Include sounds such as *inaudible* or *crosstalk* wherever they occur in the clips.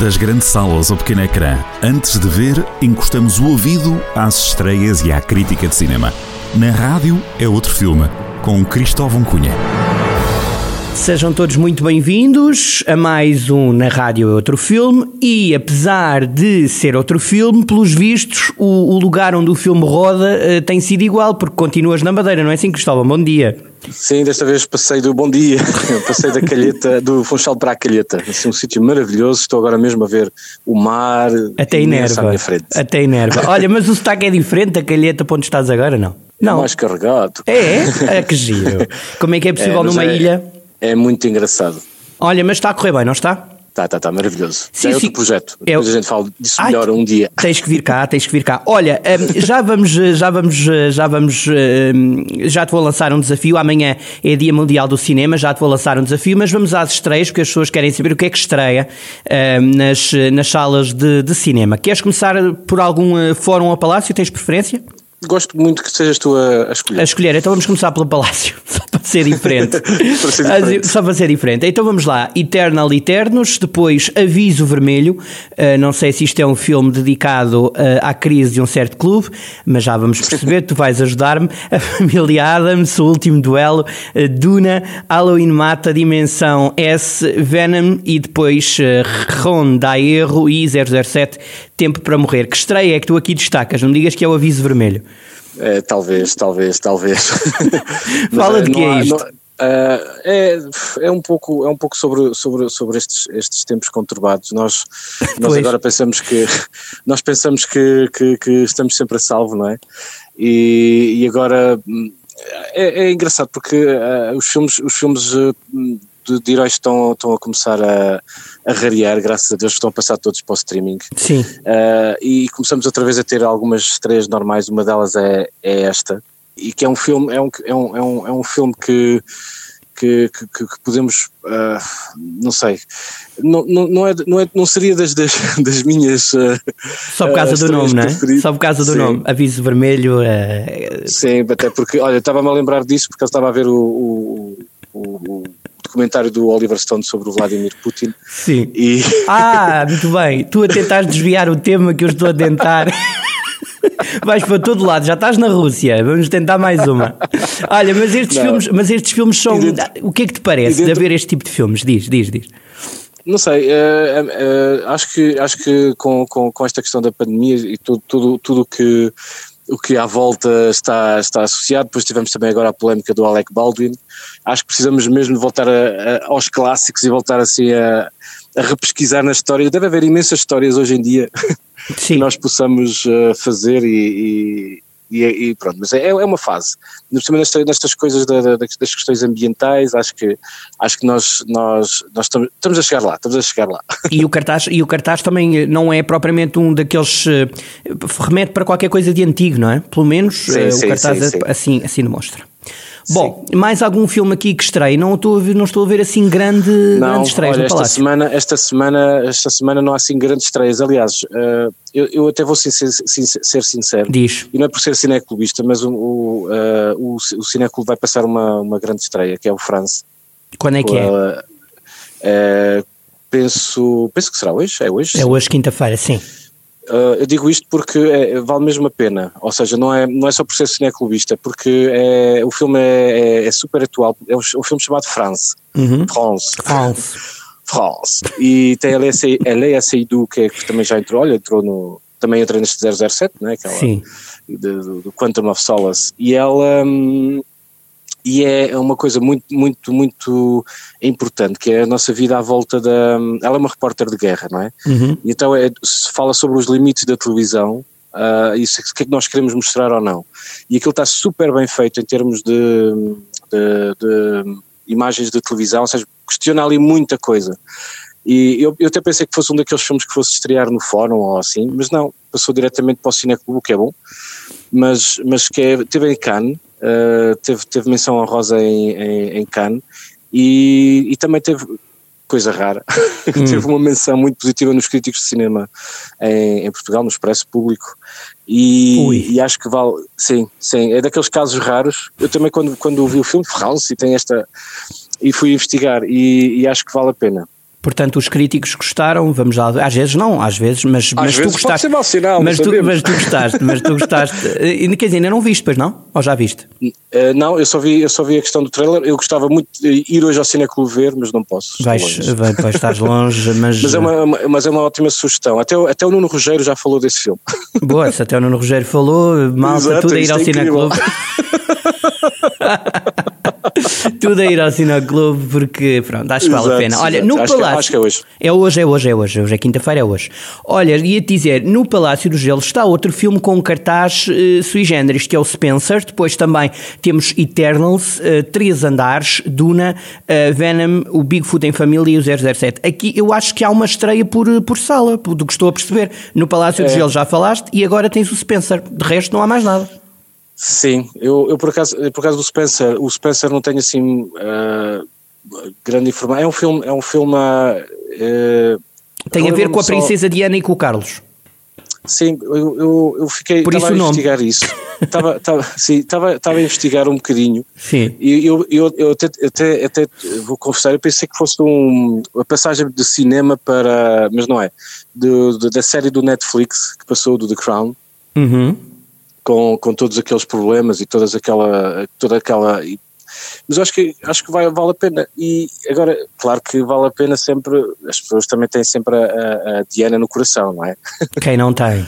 Das grandes salas ao pequeno ecrã, antes de ver, encostamos o ouvido às estreias e à crítica de cinema. Na rádio é outro filme, com Cristóvão Cunha. Sejam todos muito bem-vindos a mais um Na Rádio é Outro Filme e apesar de ser outro filme, pelos vistos, o, o lugar onde o filme roda uh, tem sido igual, porque continuas na Madeira, não é assim, Cristóvão? Bom dia. Sim, desta vez passei do bom dia, *laughs* passei da calheta, do Funchal para a calheta. Assim, um sítio maravilhoso, estou agora mesmo a ver o mar Até inerva, à minha frente. Até inerva. Olha, mas o sotaque é diferente da calheta para onde estás agora, não? É não. É mais carregado. É? É que giro. Como é que é *laughs* possível é, numa é... ilha? É muito engraçado. Olha, mas está a correr bem, não está? Está, está, está, maravilhoso. Sim, é outro sim. projeto. É Depois a gente fala disso Ai, melhor um dia. Tens que vir cá, tens que vir cá. Olha, hum, já vamos, já vamos, já vamos, hum, já te vou lançar um desafio. Amanhã é Dia Mundial do Cinema, já te vou lançar um desafio, mas vamos às estreias, porque as pessoas querem saber o que é que estreia hum, nas, nas salas de, de cinema. Queres começar por algum eh, fórum ou palácio? Tens preferência? Gosto muito que sejas tu a, a, escolher. A escolher, então vamos começar pelo Palácio, *laughs* só para ser diferente. *laughs* para ser diferente. Só para ser diferente. Então vamos lá: Eternal Eternos, depois Aviso Vermelho. Uh, não sei se isto é um filme dedicado uh, à crise de um certo clube, mas já vamos perceber, tu vais ajudar-me. *laughs* A Família Adams, O Último Duelo, uh, Duna, Halloween Mata, Dimensão S, Venom e depois Ron dá erro e 007 Tempo para Morrer. Que estreia é que tu aqui destacas? Não digas que é o Aviso Vermelho. É, talvez, talvez, talvez. *laughs* Fala de que é isto? Não, Uh, é, é um pouco é um pouco sobre sobre sobre estes estes tempos conturbados nós nós agora pensamos que nós pensamos que, que, que, estamos sempre a salvo não é e, e agora hum, é, é engraçado porque uh, os filmes os filmes uh, de, de heróis estão, estão a começar a, a rarear, graças a Deus, estão a passar todos para o streaming. Sim. Uh, e começamos outra vez a ter algumas estreias normais, uma delas é, é esta, e que é um filme, é um, é um, é um, é filme que. Que, que, que, podemos, uh, não sei, não, não, não, é, não, é, não seria das, das, *laughs* das minhas. Uh, Só por causa do nome, não é? Só por causa do Sim. nome, aviso vermelho. Sim, até porque, olha, estava-me a lembrar disso porque eu estava a ver o, o, o, documentário do Oliver Stone sobre o Vladimir Putin. Sim. E... *laughs* Ah, muito bem. Tu a tentar desviar o tema que eu estou a tentar. *laughs* Vais para todo lado, já estás na Rússia, vamos tentar mais uma. Olha, mas estes, filmes, mas estes filmes são. Dentro, o que é que te parece dentro, de haver este tipo de filmes? Diz, diz, diz. Não sei, uh, uh, acho que, acho que com, com, com esta questão da pandemia e tudo, tudo, tudo que o que à volta está, está associado. Depois tivemos também agora a polémica do Alec Baldwin. Acho que precisamos mesmo de voltar a, a, aos clássicos e voltar assim a, a repesquisar na história. Deve haver imensas histórias hoje em dia *laughs* que nós possamos uh, fazer e, e, e, pronto, mas é, é uma fase. Nestas, nestas coisas da, da, das questões ambientais, acho que, acho que nós, nós, nós estamos, estamos a chegar lá, estamos a chegar lá. *laughs* E o cartaz, e o cartaz também não é propriamente um daqueles, eh, remete para qualquer coisa de antigo, não é? Pelo menos sim, sim, o cartaz sim, assim, assim demonstra. Bom, Sim. mais algum filme aqui que estreie? Não estou a ver, não estou a ver assim grande, não, grande estreias olha, esta semana, esta semana, esta semana não há assim grandes estreias. Aliás, uh, eu, eu, até vou ser, ser, ser, sincero. Diz. E não é por ser cineclubista, mas o, o, uh, o, o Cineclube vai passar uma, uma grande estreia, que é o France. Quando é que é? Uh, penso, penso que será hoje. É hoje? É hoje, quinta-feira, sim. Uh, eu digo isto porque é, vale mesmo a pena, ou seja, não é, não é só por ser cineclubista, porque é, o filme é, é, é super atual, é um, um, filme chamado France, uhum. France, France, France, e tem a Leia Seydoux que, que também já entrou, olha, entrou no, também entra neste 007, né, aquela, Sim. do, do Quantum of Solace, e ela, hum, e é uma coisa muito, muito, muito importante, que é a nossa vida à volta da. Ela é uma repórter de guerra, não é? Uhum. Então é, se fala sobre os limites da televisão, uh, isso, o que é que nós queremos mostrar ou não. E aquilo está super bem feito em termos de, de, de imagens de televisão, ou seja, questiona ali muita coisa. E eu, eu até pensei que fosse um daqueles filmes que fosse estrear no fórum ou assim, mas não, passou diretamente para o Cineclube, o que é bom, mas, mas que é, teve em Cannes, uh, teve, teve menção honrosa em, em, em Cannes e, e também teve coisa rara, *laughs* hum. teve uma menção muito positiva nos críticos de cinema em, em Portugal, no Expresso Público, e, e, acho que vale, sim, sim, é daqueles casos raros. Eu também, quando, quando vi o filme, France, e tem esta, e fui investigar, e, e acho que vale a pena. Portanto, os críticos gostaram, vamos lá, às vezes não, às vezes, mas, Às mas vezes tu gostaste. pode ser sinal, mas, tu, mas tu gostaste, mas tu gostaste. *laughs* Quer dizer, ainda não viste, pois não? Ou já viste? Eh, não, eu só, vi, eu só vi a questão do trailer. Eu gostava muito de ir hoje ao Cineclube ver, mas não posso. Vais, vai, vai, estás longe, *laughs* mas. Mas é, uma, mas é uma ótima sugestão. Até, o- até o Nuno Rogério já falou desse filme. *laughs* Boa, se até o Nuno Rogério falou, malta, Exato, tudo a ir ao é. Cineclube. *laughs* tudo a ir ao Cineclube porque, pronto, acho que vale a pena. Olha, exato. no Acho que- Palácio. acho que é hoje. É hoje, é hoje, é hoje. Hoje é quinta-feira, é hoje. Olha, ia-te dizer, no Palácio do Gelo está outro filme com um cartaz eh, sui generis, que é o Spencer. Depois também temos Eternals, eh, Três Andares, Duna, eh, Venom, o Bigfoot em Família e o 007. Aqui eu acho que há uma estreia por, por sala, do que estou a perceber. No Palácio do É. Gelo já falaste e agora tens o Spencer. De resto não há mais nada. Sim, eu, eu por, acaso, por acaso do Spencer, o Spencer não tenho assim ah, grande informação. É um filme, é um filme. eh, Tem a ver com a só- Princesa Diana e com o Carlos. Sim, eu, eu, eu fiquei Por isso a investigar isso. Estava, estava, sim, estava, estava a investigar um bocadinho Sim. e eu, eu, eu até, até, até vou confessar, eu pensei que fosse um, uma passagem de cinema para, mas não é, do- do- da série do Netflix que passou do The Crown, Uhum. Com, com todos aqueles problemas e todas aquela, toda aquela, mas acho que, acho que vai, vale a pena e agora, claro que vale a pena sempre, as pessoas também têm sempre a, a- a Diana no coração, não é? Quem não tem?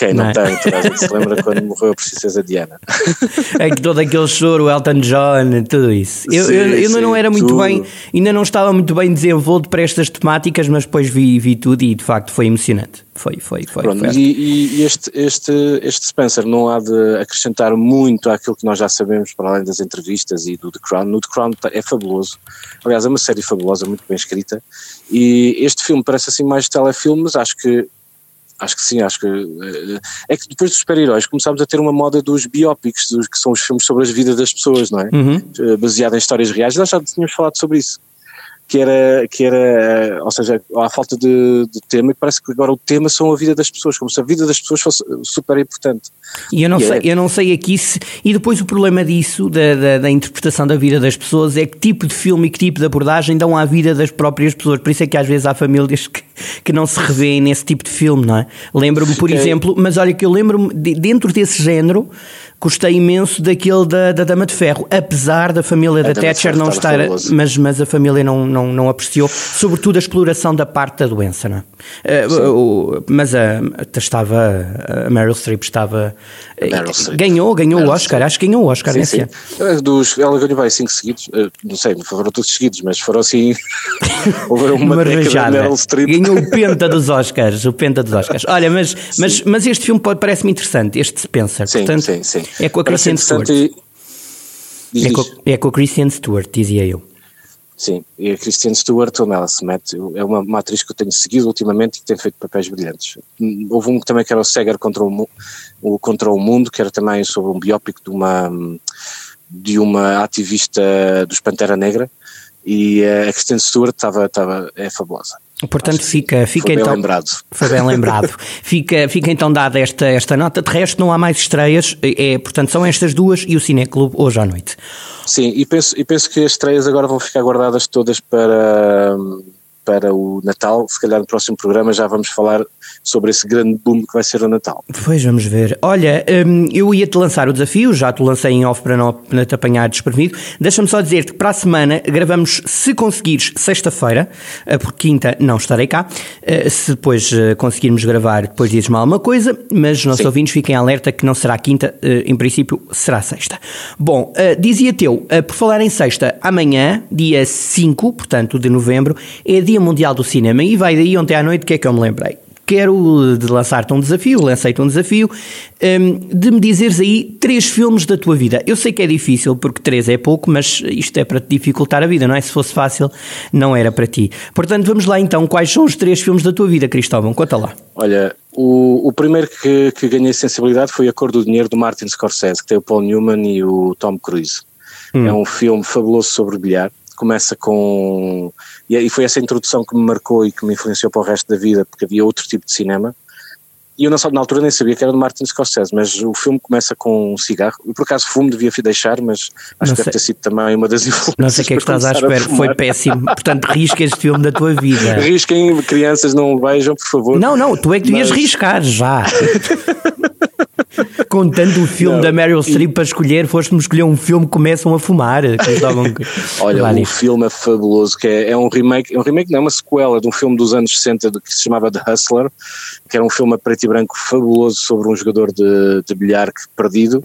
Quem não, Não é? tem, toda a gente se lembra quando morreu a princesa Diana. *laughs* É que todo aquele choro, o Elton John, tudo isso. Eu, Sim, eu, eu ainda sim, não era muito tudo. bem, ainda não estava muito bem desenvolto para estas temáticas, mas depois vi, vi tudo e de facto foi emocionante. Foi, foi, foi. Pronto, foi. e, e- este, este, este Spencer não há de acrescentar muito àquilo que nós já sabemos, para além das entrevistas e do The Crown. No The Crown tá- é fabuloso. Aliás, é uma série fabulosa, muito bem escrita. E este filme parece assim mais telefilme, mas acho que. Acho que sim, acho que. eh, É que depois dos super-heróis começámos a ter uma moda dos biópicos, dos, que são os filmes sobre as vidas das pessoas, não é? Uhum. eh, baseado em histórias reais, nós já tínhamos falado sobre isso. Que era, que era, eh, ou seja, há falta de, de tema, e parece que agora o tema são a vida das pessoas, como se a vida das pessoas fosse super importante. E eu não, E sei, é- eu não sei aqui se. E depois o problema disso, da, da, da interpretação da vida das pessoas, é que tipo de filme e que tipo de abordagem dão à vida das próprias pessoas. Por isso é que às vezes há famílias que, que não se revêem nesse tipo de filme, não é? Lembro-me, por Fiquei- exemplo, mas olha que eu lembro-me, de- dentro desse género, gostei imenso daquele da, da Dama de Ferro, apesar da família da Thatcher não estar. Mas, mas a família não, não, não apreciou, sobretudo a exploração da parte da doença, não é? Eh, o- mas a, estava. A Meryl Streep estava. Meryl Streep. Ganhou, ganhou o Meryl Oscar, acho que ganhou o Oscar Sim, sim. ano. Eh, Dos, ela ganhou vai cinco seguidos, eh, não sei, não foram todos seguidos, mas foram assim. *laughs* houve uma, Uma rajada. Meryl Streep. Ganhou o penta dos *laughs* Oscars, o penta dos Oscars. Olha, mas, mas, mas este filme parece-me interessante, este Spencer. Sim, Portanto, sim, sim. É com a Kristen Stewart. e- Diz, É com, diz. é com a Kristen Stewart, dizia eu. Sim, e a Kristen Stewart, onde ela se mete, é uma, uma atriz que eu tenho seguido ultimamente e que tem feito papéis brilhantes. Hum, Houve um que também que era o Seger contra o, o contra o Mundo, que era também sobre um biópico de uma, de uma ativista dos Pantera Negra, e eh, a Kristen Stewart estava, estava, é fabulosa. Portanto, fica, fica Foi então. lembrado. Foi bem lembrado. *laughs* fica, fica então dada esta, esta nota. De resto, não há mais estreias. É, portanto, são estas duas e o Cineclube hoje à noite. Sim, e penso, e penso que as estreias agora vão ficar guardadas todas para, para o Natal. Se calhar no próximo programa já vamos falar sobre esse grande boom que vai ser o Natal. Pois vamos ver. Olha, hum, eu ia-te lançar o desafio, já te lancei em off para não, te apanhar desprevenido. Deixa-me só dizer-te que para a semana gravamos, se conseguires, sexta-feira, eh, porque quinta não estarei cá. Eh, Se depois eh, conseguirmos gravar, depois dizes-me alguma coisa, mas os nossos Sim. ouvintes fiquem alerta que não será quinta, em princípio será sexta. Bom, eh, dizia-te eu, eh, por falar em sexta, amanhã, dia 5, portanto, de novembro, é Dia Mundial do Cinema e vai daí ontem à noite, o que é que eu me lembrei? quero de lançar-te um desafio, lancei-te um desafio, hum, de me dizeres aí três filmes da tua vida. Eu sei que é difícil, porque três é pouco, mas isto é para te dificultar a vida, não é? Se fosse fácil, não era para ti. Portanto, vamos lá então, quais são os três filmes da tua vida, Cristóvão? Conta lá. Olha, o, o primeiro que, que ganhei sensibilidade foi A Cor do Dinheiro, do Martin Scorsese, que tem o Paul Newman e o Tom Cruise. É um filme fabuloso sobre bilhar. Começa com. E, e foi essa introdução que me marcou e que me influenciou para o resto da vida, porque havia outro tipo de cinema. E eu não, na altura nem sabia que era de Martin Scorsese, mas o filme começa com um cigarro. Eu, por acaso fumo, devia deixar, mas acho que deve ter sido também uma das influências. Não sei o que é que estás à espera, foi péssimo. Portanto, risca este filme da tua vida. Risquem, crianças, não vejam, por favor. Não, não, tu é que devias mas... riscar já. *laughs* Contando o filme não, da Meryl Streep para escolher, foste-me escolher um filme que começam a fumar. *laughs* Olha, o um filme é fabuloso, que é, é, um remake, é um remake, não é uma sequela de um filme dos anos 60 que se chamava The Hustler, que era um filme a preto e branco fabuloso sobre um jogador de, de bilhar perdido.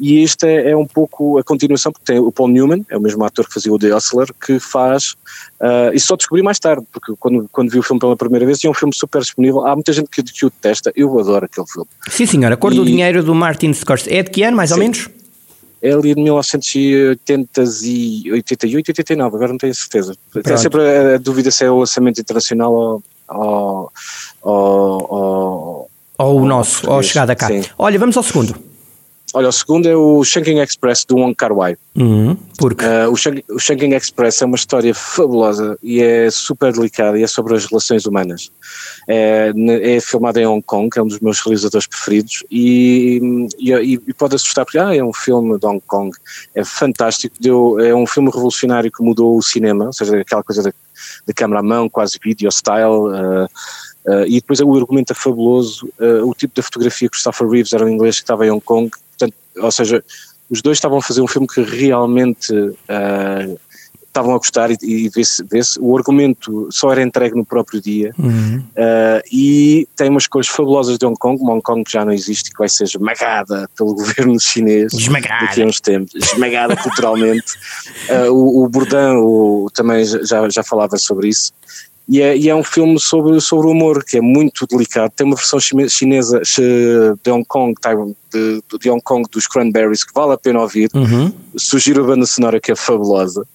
E este é, é, um pouco a continuação, porque tem o Paul Newman, é o mesmo ator que fazia o The Hustler, que faz Uh, e só descobri mais tarde, porque quando, quando vi o filme pela primeira vez, tinha um filme super disponível. Há muita gente que, que o detesta, eu adoro aquele filme. Sim, senhora. A Cor e... do Dinheiro do Martin Scorsese. É de que ano, mais Sim. ou menos? É ali de 1988, 89, agora não tenho certeza. Tem sempre a, a, dúvida se é o lançamento internacional ou, ou, ou, ou, ou o nosso, ou a chegada cá. Sim. Olha, vamos ao segundo. Olha, o segundo é o Shanking Express do Wong Kar Wai. Uhum, porque? Uh, o, o Shanking Express é uma história fabulosa e é super delicada e é sobre as relações humanas. É, é filmado em Hong Kong, é um dos meus realizadores preferidos e, e, e, pode assustar porque ah, é um filme de Hong Kong, é fantástico, deu, é um filme revolucionário que mudou o cinema, ou seja, aquela coisa da, da câmera à mão, quase video style. Uh, Uh, e depois o argumento é fabuloso, uh, o tipo de fotografia que Christopher Reeves era um inglês que estava em Hong Kong, ou seja, os dois estavam a fazer um filme que realmente uh, estavam a gostar e, e vê-se, vê o argumento só era entregue no próprio dia uhum. e tem umas coisas fabulosas de Hong Kong, uma Hong Kong que já não existe que vai ser esmagada pelo *laughs* governo chinês esmagada. daqui a uns tempos, esmagada culturalmente. *laughs* o, o Bourdain o, também já, já falava sobre isso e é, e é, um filme sobre, sobre o humor, que é muito delicado. Tem uma versão chinesa de Hong Kong, de, de Hong Kong dos Cranberries, que vale a pena ouvir. Uhum. Sugiro a banda sonora que é fabulosa.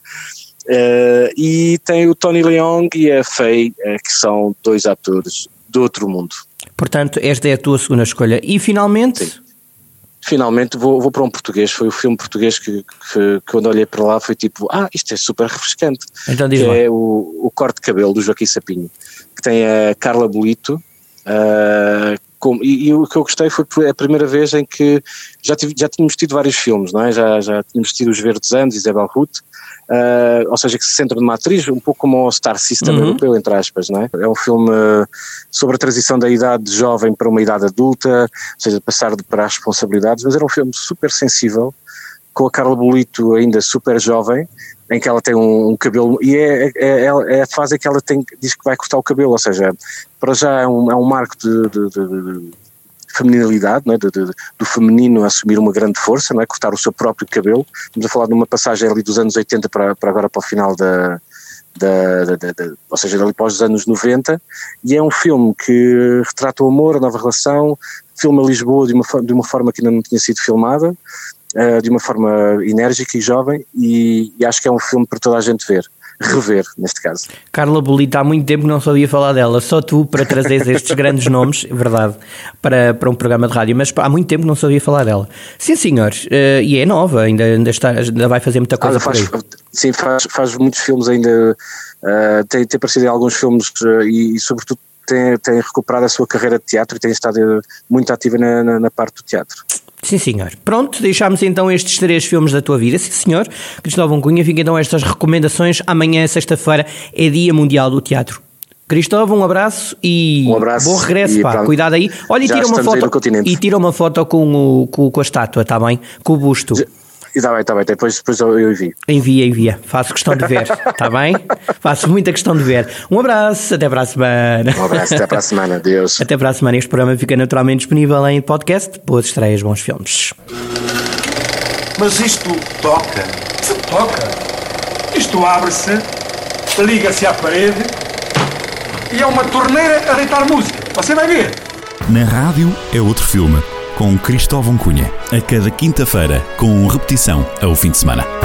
Uh, e tem o Tony Leung e a Faye, uh, que são dois atores do outro mundo. Portanto, esta é a tua segunda escolha. E finalmente. Sim finalmente vou, vou para um português. Foi o filme português que, que, que, quando olhei para lá foi tipo, ah, isto é super refrescante. Então diz que é o, o Corte de Cabelo do Joaquim Sapinho, que tem a Carla Bolito. Uh, com, e, e, o que eu gostei foi a primeira vez em que já, tive, já tínhamos tido vários filmes, não é? Já, já tínhamos tido Os Verdes Anos, Isabel Ruth, Uh, ou seja, que se centra numa atriz, um pouco como o Star System uhum. europeu, entre aspas, não é? É um filme sobre a transição da idade jovem para uma idade adulta, ou seja, passar de para as responsabilidades, mas era um filme super sensível, com a Carla Bolito ainda super jovem, em que ela tem um, um cabelo, e é, é, é, é, a fase em que ela tem, diz que vai cortar o cabelo, ou seja, para já é um, é um marco de, de, de feminilidade, é? de, de, do feminino assumir uma grande força, é? cortar o seu próprio cabelo. Estamos a falar de uma passagem ali dos anos 80 para, para agora para o final da, da, da, da, ou seja, dali para os anos 90, e é um filme que retrata o amor, a nova relação, filma Lisboa de uma, de uma forma que ainda não tinha sido filmada, uh, de uma forma enérgica e jovem, e, e acho que é um filme para toda a gente ver rever, neste caso. Carla Bolita, há muito tempo que não sabia falar dela, só tu para trazeres estes grandes nomes, *laughs* verdade, para, para um programa de rádio, mas há muito tempo que não sabia falar dela. Sim, senhores, uh, e é nova, ainda, ainda, está, ainda vai fazer muita coisa. Ah, faz, sim, faz, faz muitos filmes ainda, uh, tem, tem aparecido em alguns filmes e, e, sobretudo, tem, tem recuperado a sua carreira de teatro e tem estado muito ativa na, na, na parte do teatro. Sim, senhor. Pronto, deixámos então estes três filmes da tua vida. Sim, senhor. Cristóvão Cunha, fica então estas recomendações. Amanhã, sexta-feira, é Dia Mundial do Teatro. Cristóvão, um abraço e um abraço bom regresso, pá. Cuidado aí. Olha, e tira uma foto e tira uma foto com, o, com, com a estátua, está bem? Com o busto. Já Está bem, está bem, depois, depois eu envio. Envia, envia. Faço questão de ver, está *laughs* bem? Faço muita questão de ver. Um abraço, até para a semana. Um abraço, até para a semana, adeus. Até para a semana. Este programa fica naturalmente disponível em podcast. Boas estreias, bons filmes. Mas isto toca. Se toca. Isto abre-se, liga-se à parede e é uma torneira a deitar música. Você vai ver. Na rádio é outro filme com Cristóvão Cunha, a cada quinta-feira, com repetição ao fim de semana.